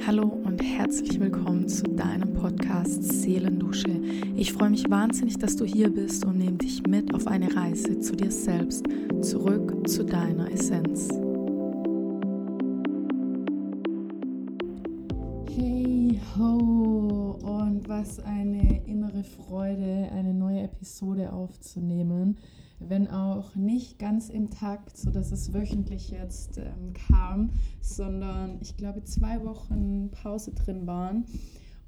Hallo und herzlich willkommen zu deinem Podcast Seelendusche. Ich freue mich wahnsinnig, dass du hier bist und nehme dich mit auf eine Reise zu dir selbst, zurück zu deiner Essenz. Hey ho und was eine innere Freude, eine neue Episode aufzunehmen wenn auch nicht ganz im Takt, so dass es wöchentlich jetzt ähm, kam, sondern ich glaube zwei Wochen Pause drin waren.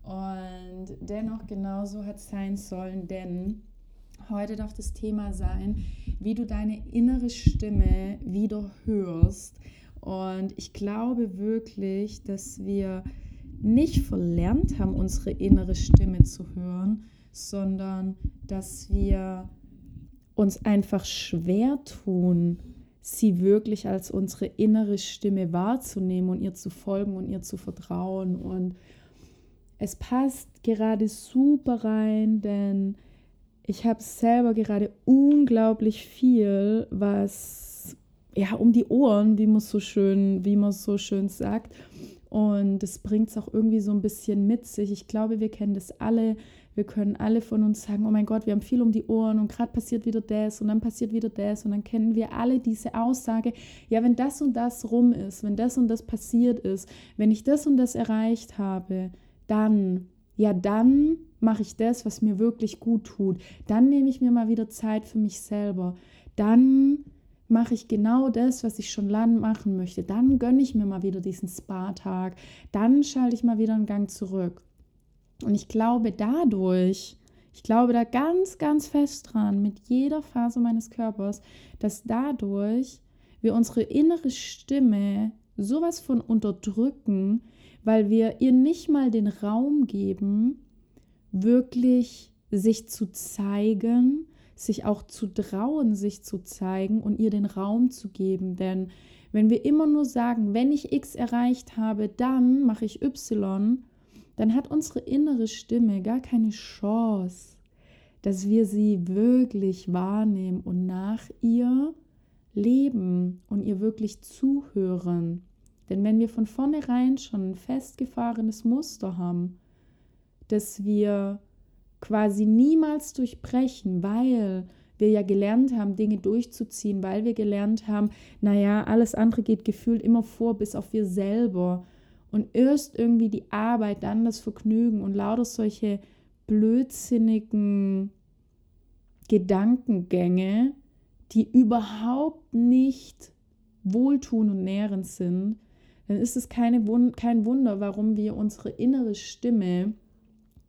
Und dennoch genauso hat es sein sollen, denn heute darf das Thema sein, wie du deine innere Stimme wieder hörst. Und ich glaube wirklich, dass wir nicht verlernt haben, unsere innere Stimme zu hören, sondern dass wir uns einfach schwer tun, sie wirklich als unsere innere Stimme wahrzunehmen und ihr zu folgen und ihr zu vertrauen. Und es passt gerade super rein, denn ich habe selber gerade unglaublich viel, was ja um die Ohren, wie man so schön, wie man so schön sagt. Und das bringt es auch irgendwie so ein bisschen mit sich. Ich glaube, wir kennen das alle, wir können alle von uns sagen, oh mein Gott, wir haben viel um die Ohren und gerade passiert wieder das und dann passiert wieder das und dann kennen wir alle diese Aussage, ja, wenn das und das rum ist, wenn das und das passiert ist, wenn ich das und das erreicht habe, dann, ja, dann mache ich das, was mir wirklich gut tut. Dann nehme ich mir mal wieder Zeit für mich selber. Dann mache ich genau das, was ich schon lange machen möchte. Dann gönne ich mir mal wieder diesen Spa-Tag. Dann schalte ich mal wieder einen Gang zurück. Und ich glaube dadurch, ich glaube da ganz, ganz fest dran, mit jeder Phase meines Körpers, dass dadurch wir unsere innere Stimme sowas von unterdrücken, weil wir ihr nicht mal den Raum geben, wirklich sich zu zeigen, sich auch zu trauen, sich zu zeigen und ihr den Raum zu geben. Denn wenn wir immer nur sagen, wenn ich X erreicht habe, dann mache ich Y, dann hat unsere innere Stimme gar keine Chance, dass wir sie wirklich wahrnehmen und nach ihr leben und ihr wirklich zuhören. Denn wenn wir von vornherein schon ein festgefahrenes Muster haben, dass wir quasi niemals durchbrechen, weil wir ja gelernt haben, Dinge durchzuziehen, weil wir gelernt haben, naja, alles andere geht gefühlt immer vor, bis auf wir selber. Und erst irgendwie die Arbeit, dann das Vergnügen und lauter solche blödsinnigen Gedankengänge, die überhaupt nicht wohltun und nährend sind, dann ist es keine Wund kein Wunder, warum wir unsere innere Stimme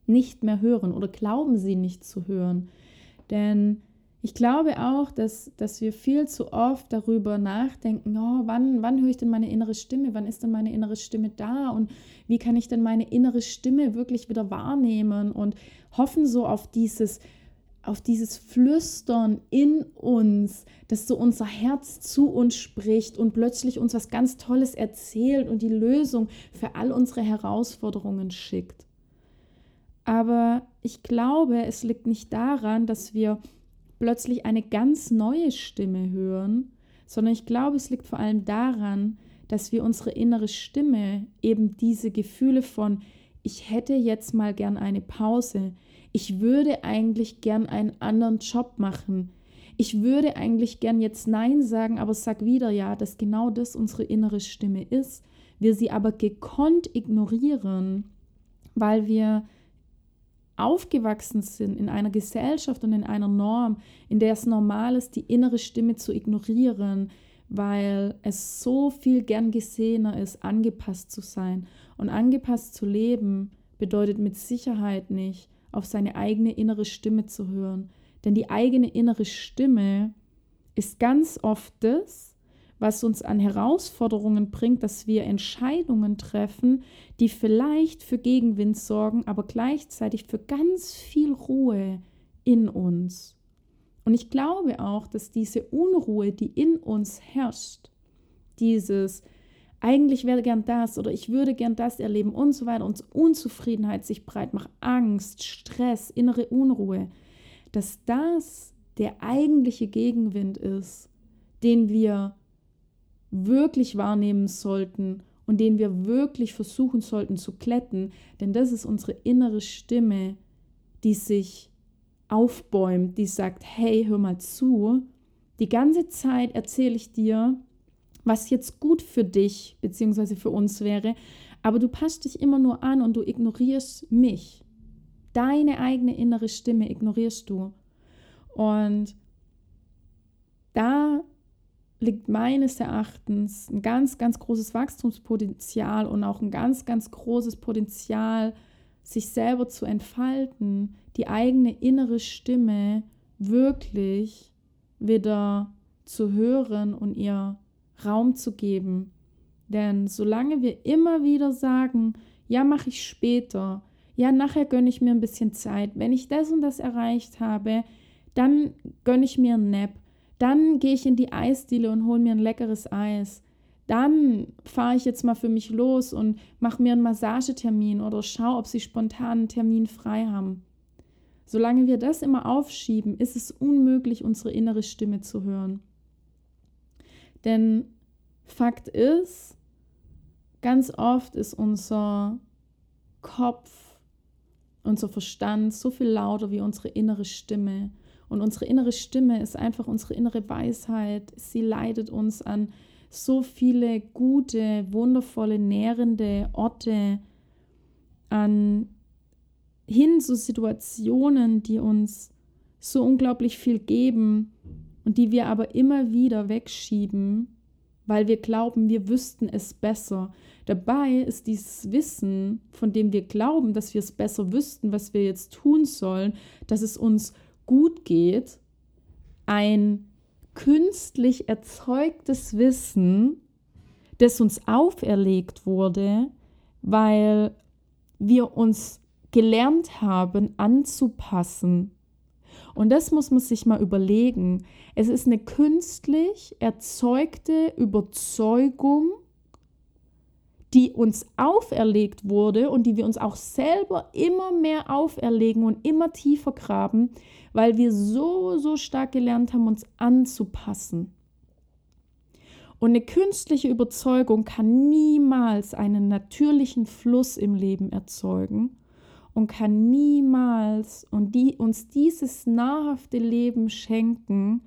nicht mehr hören oder glauben sie nicht zu hören. Denn ich glaube auch, dass, dass wir viel zu oft darüber nachdenken, oh, wann, wann höre ich denn meine innere Stimme, wann ist denn meine innere Stimme da? Und wie kann ich denn meine innere Stimme wirklich wieder wahrnehmen? Und hoffen so auf dieses, auf dieses Flüstern in uns, dass so unser Herz zu uns spricht und plötzlich uns was ganz Tolles erzählt und die Lösung für all unsere Herausforderungen schickt. Aber ich glaube, es liegt nicht daran, dass wir plötzlich eine ganz neue Stimme hören, sondern ich glaube, es liegt vor allem daran, dass wir unsere innere Stimme eben diese Gefühle von, ich hätte jetzt mal gern eine Pause, ich würde eigentlich gern einen anderen Job machen, ich würde eigentlich gern jetzt Nein sagen, aber sag wieder ja, dass genau das unsere innere Stimme ist, wir sie aber gekonnt ignorieren, weil wir aufgewachsen sind in einer Gesellschaft und in einer Norm, in der es normal ist, die innere Stimme zu ignorieren, weil es so viel gern gesehener ist, angepasst zu sein. Und angepasst zu leben bedeutet mit Sicherheit nicht, auf seine eigene innere Stimme zu hören. Denn die eigene innere Stimme ist ganz oft das, was uns an Herausforderungen bringt, dass wir Entscheidungen treffen, die vielleicht für Gegenwind sorgen, aber gleichzeitig für ganz viel Ruhe in uns. Und ich glaube auch, dass diese Unruhe, die in uns herrscht, dieses eigentlich wäre gern das oder ich würde gern das erleben und so weiter und Unzufriedenheit sich breit macht, Angst, Stress, innere Unruhe, dass das der eigentliche Gegenwind ist, den wir wirklich wahrnehmen sollten und den wir wirklich versuchen sollten zu kletten, denn das ist unsere innere Stimme, die sich aufbäumt, die sagt, hey, hör mal zu, die ganze Zeit erzähle ich dir, was jetzt gut für dich bzw. für uns wäre, aber du passt dich immer nur an und du ignorierst mich. Deine eigene innere Stimme ignorierst du. Und da liegt meines Erachtens ein ganz, ganz großes Wachstumspotenzial und auch ein ganz, ganz großes Potenzial, sich selber zu entfalten, die eigene innere Stimme wirklich wieder zu hören und ihr Raum zu geben. Denn solange wir immer wieder sagen, ja, mache ich später, ja, nachher gönne ich mir ein bisschen Zeit, wenn ich das und das erreicht habe, dann gönne ich mir einen Nap, dann gehe ich in die Eisdiele und hole mir ein leckeres Eis. Dann fahre ich jetzt mal für mich los und mache mir einen Massagetermin oder schaue, ob sie spontan einen Termin frei haben. Solange wir das immer aufschieben, ist es unmöglich, unsere innere Stimme zu hören. Denn Fakt ist, ganz oft ist unser Kopf, unser Verstand so viel lauter wie unsere innere Stimme. Und unsere innere Stimme ist einfach unsere innere Weisheit. Sie leitet uns an so viele gute, wundervolle, nährende Orte, an hin zu Situationen, die uns so unglaublich viel geben und die wir aber immer wieder wegschieben, weil wir glauben, wir wüssten es besser. Dabei ist dieses Wissen, von dem wir glauben, dass wir es besser wüssten, was wir jetzt tun sollen, dass es uns gut geht, ein künstlich erzeugtes Wissen, das uns auferlegt wurde, weil wir uns gelernt haben anzupassen. Und das muss man sich mal überlegen. Es ist eine künstlich erzeugte Überzeugung, die uns auferlegt wurde und die wir uns auch selber immer mehr auferlegen und immer tiefer graben, weil wir so, so stark gelernt haben, uns anzupassen. Und eine künstliche Überzeugung kann niemals einen natürlichen Fluss im Leben erzeugen und kann niemals und die, uns dieses nahrhafte Leben schenken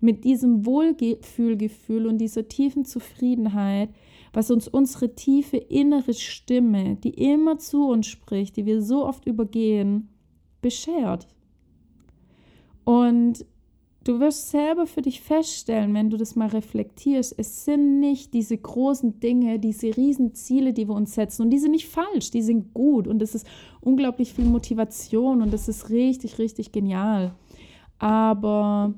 mit diesem Wohlgefühlgefühl und dieser tiefen Zufriedenheit, was uns unsere tiefe innere Stimme, die immer zu uns spricht, die wir so oft übergehen, beschert. Und du wirst selber für dich feststellen, wenn du das mal reflektierst, es sind nicht diese großen Dinge, diese riesen Ziele, die wir uns setzen. Und die sind nicht falsch, die sind gut. Und es ist unglaublich viel Motivation und das ist richtig, richtig genial. Aber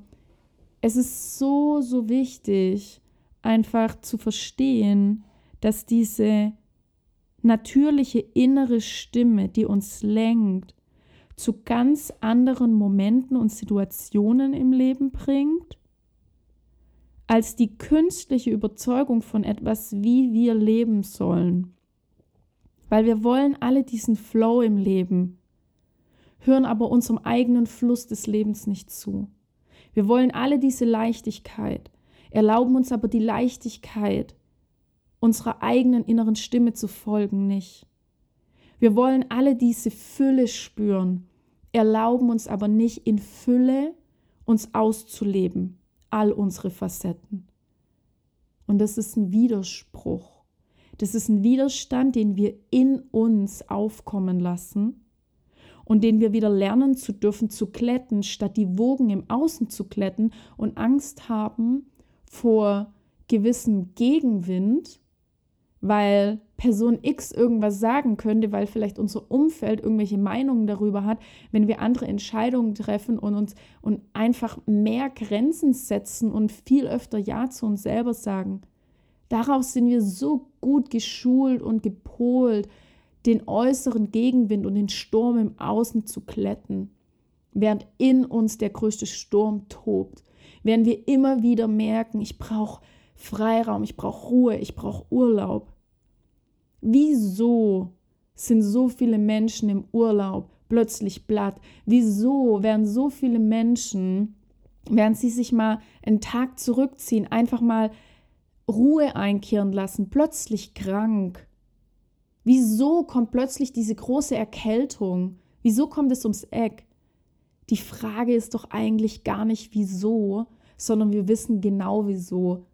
es ist so, so wichtig, einfach zu verstehen, dass diese natürliche innere Stimme, die uns lenkt, zu ganz anderen Momenten und Situationen im Leben bringt, als die künstliche Überzeugung von etwas, wie wir leben sollen. Weil wir wollen alle diesen Flow im Leben, hören aber unserem eigenen Fluss des Lebens nicht zu. Wir wollen alle diese Leichtigkeit, erlauben uns aber die Leichtigkeit unserer eigenen inneren Stimme zu folgen nicht. Wir wollen alle diese Fülle spüren, erlauben uns aber nicht in Fülle uns auszuleben, all unsere Facetten. Und das ist ein Widerspruch. Das ist ein Widerstand, den wir in uns aufkommen lassen und den wir wieder lernen zu dürfen zu kletten, statt die Wogen im Außen zu kletten und Angst haben vor gewissem Gegenwind, weil Person X irgendwas sagen könnte, weil vielleicht unser Umfeld irgendwelche Meinungen darüber hat, wenn wir andere Entscheidungen treffen und uns und einfach mehr Grenzen setzen und viel öfter Ja zu uns selber sagen. Darauf sind wir so gut geschult und gepolt, den äußeren Gegenwind und den Sturm im Außen zu kletten, während in uns der größte Sturm tobt, während wir immer wieder merken, ich brauche Freiraum, ich brauche Ruhe, ich brauche Urlaub. Wieso sind so viele Menschen im Urlaub plötzlich blatt? Wieso werden so viele Menschen, während sie sich mal einen Tag zurückziehen, einfach mal Ruhe einkehren lassen, plötzlich krank? Wieso kommt plötzlich diese große Erkältung? Wieso kommt es ums Eck? Die Frage ist doch eigentlich gar nicht wieso, sondern wir wissen genau wieso.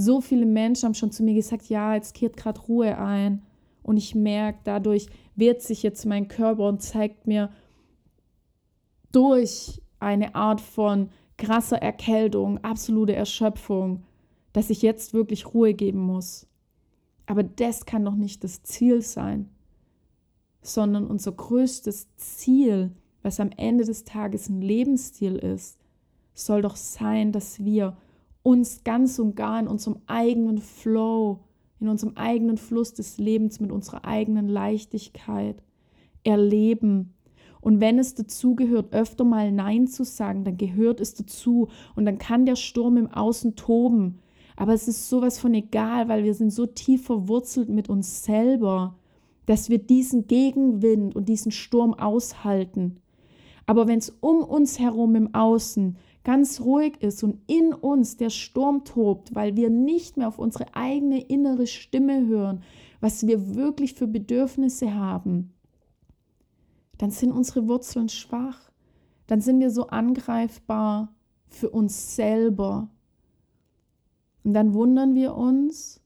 So viele Menschen haben schon zu mir gesagt, ja, jetzt kehrt gerade Ruhe ein. Und ich merke, dadurch wehrt sich jetzt mein Körper und zeigt mir durch eine Art von krasser Erkältung, absolute Erschöpfung, dass ich jetzt wirklich Ruhe geben muss. Aber das kann doch nicht das Ziel sein, sondern unser größtes Ziel, was am Ende des Tages ein Lebensstil ist, soll doch sein, dass wir uns ganz und gar in unserem eigenen Flow, in unserem eigenen Fluss des Lebens mit unserer eigenen Leichtigkeit erleben. Und wenn es dazu gehört, öfter mal Nein zu sagen, dann gehört es dazu. Und dann kann der Sturm im Außen toben. Aber es ist sowas von egal, weil wir sind so tief verwurzelt mit uns selber, dass wir diesen Gegenwind und diesen Sturm aushalten. Aber wenn es um uns herum im Außen ganz ruhig ist und in uns der Sturm tobt, weil wir nicht mehr auf unsere eigene innere Stimme hören, was wir wirklich für Bedürfnisse haben, dann sind unsere Wurzeln schwach. Dann sind wir so angreifbar für uns selber. Und dann wundern wir uns,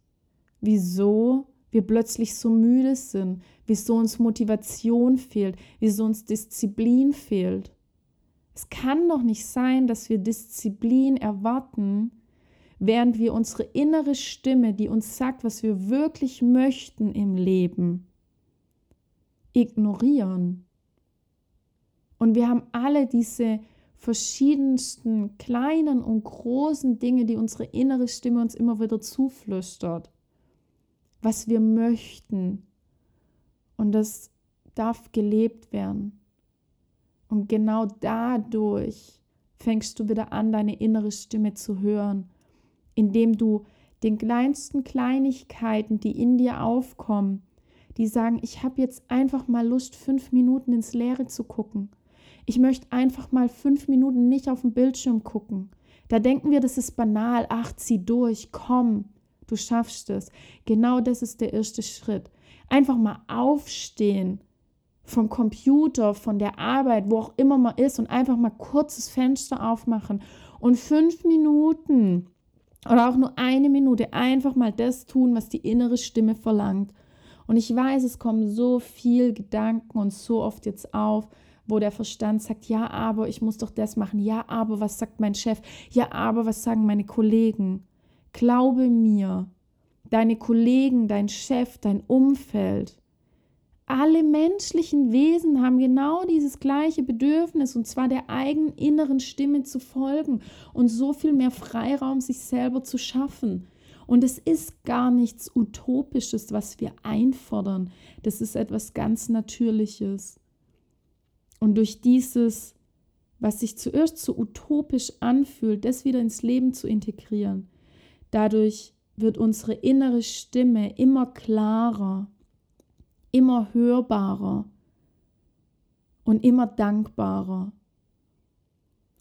wieso wir plötzlich so müde sind, wieso uns Motivation fehlt, wieso uns Disziplin fehlt. Es kann doch nicht sein, dass wir Disziplin erwarten, während wir unsere innere Stimme, die uns sagt, was wir wirklich möchten im Leben, ignorieren. Und wir haben alle diese verschiedensten kleinen und großen Dinge, die unsere innere Stimme uns immer wieder zuflüstert, was wir möchten. Und das darf gelebt werden. Und genau dadurch fängst du wieder an, deine innere Stimme zu hören, indem du den kleinsten Kleinigkeiten, die in dir aufkommen, die sagen, ich habe jetzt einfach mal Lust, fünf Minuten ins Leere zu gucken ich möchte einfach mal fünf Minuten nicht auf den Bildschirm gucken. Da denken wir, das ist banal. Ach, zieh durch, komm, du schaffst es. Genau das ist der erste Schritt. Einfach mal aufstehen vom Computer, von der Arbeit, wo auch immer man ist und einfach mal kurzes Fenster aufmachen und fünf Minuten oder auch nur eine Minute einfach mal das tun, was die innere Stimme verlangt. Und ich weiß, es kommen so viele Gedanken und so oft jetzt auf, wo der Verstand sagt, ja, aber ich muss doch das machen, ja, aber was sagt mein Chef, ja, aber was sagen meine Kollegen. Glaube mir, deine Kollegen, dein Chef, dein Umfeld, alle menschlichen Wesen haben genau dieses gleiche Bedürfnis, und zwar der eigenen inneren Stimme zu folgen und so viel mehr Freiraum sich selber zu schaffen. Und es ist gar nichts Utopisches, was wir einfordern. Das ist etwas ganz Natürliches. Und durch dieses, was sich zuerst so utopisch anfühlt, das wieder ins Leben zu integrieren, dadurch wird unsere innere Stimme immer klarer, immer hörbarer und immer dankbarer.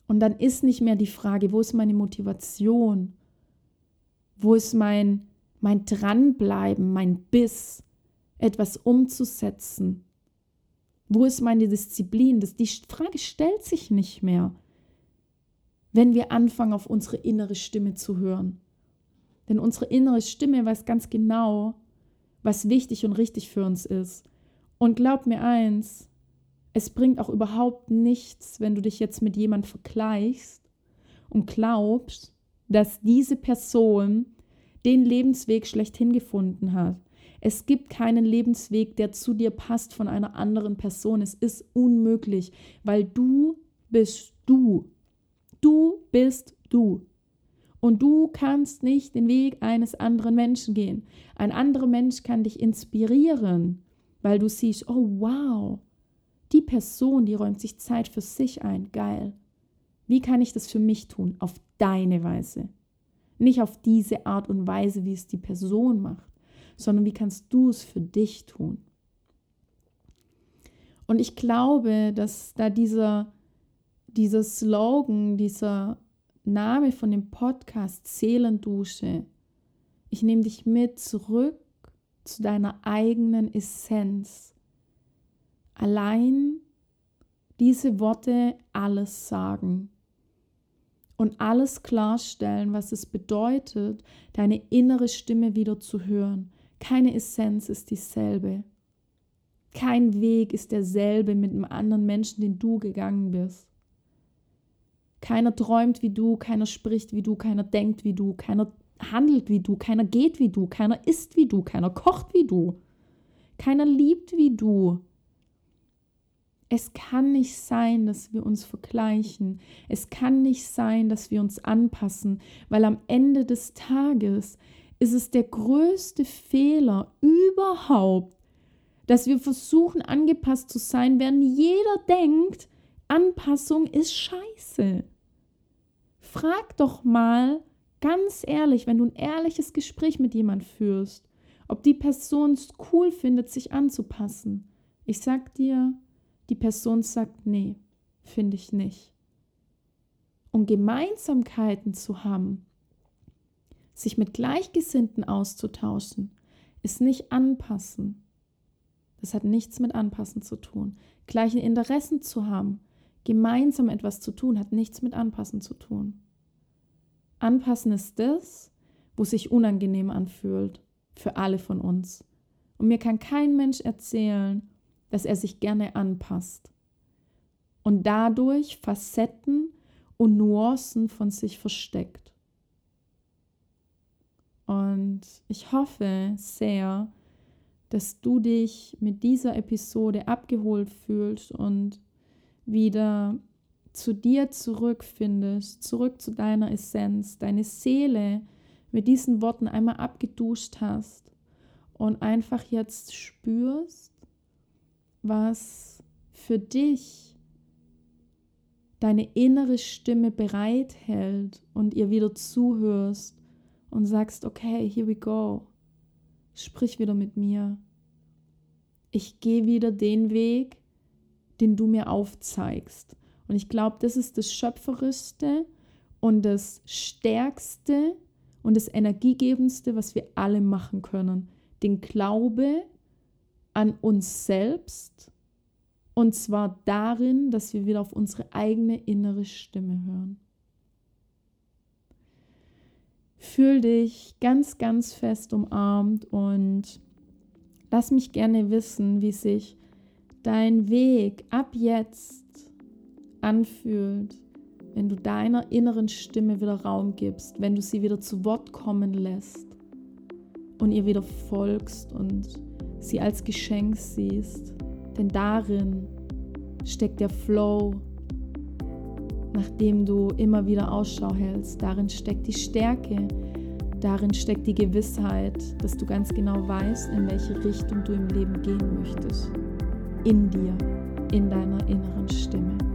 Und dann ist nicht mehr die Frage, wo ist meine Motivation? Wo ist mein, mein Dranbleiben, mein Biss, etwas umzusetzen? Wo ist meine Disziplin? Das, die Frage stellt sich nicht mehr, wenn wir anfangen, auf unsere innere Stimme zu hören. Denn unsere innere Stimme weiß ganz genau, was wichtig und richtig für uns ist. Und glaub mir eins, es bringt auch überhaupt nichts, wenn du dich jetzt mit jemand vergleichst und glaubst, dass diese Person den Lebensweg schlechthin gefunden hat. Es gibt keinen Lebensweg, der zu dir passt von einer anderen Person. Es ist unmöglich, weil du bist du. Du bist du. Und du kannst nicht den Weg eines anderen Menschen gehen. Ein anderer Mensch kann dich inspirieren, weil du siehst, oh wow, die Person, die räumt sich Zeit für sich ein. Geil. Wie kann ich das für mich tun? Auf deine Weise. Nicht auf diese Art und Weise, wie es die Person macht sondern wie kannst du es für dich tun? Und ich glaube, dass da dieser, dieser Slogan, dieser Name von dem Podcast Seelendusche Ich nehme dich mit zurück zu deiner eigenen Essenz. Allein diese Worte alles sagen und alles klarstellen, was es bedeutet, deine innere Stimme wieder zu hören. Keine Essenz ist dieselbe. Kein Weg ist derselbe mit einem anderen Menschen, den du gegangen bist. Keiner träumt wie du, keiner spricht wie du, keiner denkt wie du, keiner handelt wie du, keiner geht wie du, keiner isst wie du, keiner kocht wie du, keiner liebt wie du. Es kann nicht sein, dass wir uns vergleichen. Es kann nicht sein, dass wir uns anpassen, weil am Ende des Tages ist es der größte Fehler überhaupt, dass wir versuchen, angepasst zu sein, während jeder denkt, Anpassung ist scheiße. Frag doch mal ganz ehrlich, wenn du ein ehrliches Gespräch mit jemand führst, ob die Person es cool findet, sich anzupassen. Ich sag dir, die Person sagt, nee, finde ich nicht. Um Gemeinsamkeiten zu haben, sich mit Gleichgesinnten auszutauschen, ist nicht anpassen. Das hat nichts mit anpassen zu tun. Gleiche Interessen zu haben, gemeinsam etwas zu tun, hat nichts mit anpassen zu tun. Anpassen ist das, wo sich unangenehm anfühlt für alle von uns. Und mir kann kein Mensch erzählen, dass er sich gerne anpasst und dadurch Facetten und Nuancen von sich versteckt. Und ich hoffe sehr, dass du dich mit dieser Episode abgeholt fühlst und wieder zu dir zurückfindest, zurück zu deiner Essenz, deine Seele mit diesen Worten einmal abgeduscht hast und einfach jetzt spürst, was für dich deine innere Stimme bereithält und ihr wieder zuhörst und sagst, okay, here we go. Sprich wieder mit mir. Ich gehe wieder den Weg, den du mir aufzeigst. Und ich glaube, das ist das Schöpferischste und das Stärkste und das Energiegebendste, was wir alle machen können. Den Glaube an uns selbst und zwar darin, dass wir wieder auf unsere eigene innere Stimme hören. Fühl dich ganz, ganz fest umarmt und lass mich gerne wissen, wie sich dein Weg ab jetzt anfühlt, wenn du deiner inneren Stimme wieder Raum gibst, wenn du sie wieder zu Wort kommen lässt und ihr wieder folgst und sie als Geschenk siehst. Denn darin steckt der Flow, nach dem du immer wieder Ausschau hältst. Darin steckt die Stärke. Darin steckt die Gewissheit, dass du ganz genau weißt, in welche Richtung du im Leben gehen möchtest in dir, in deiner inneren Stimme.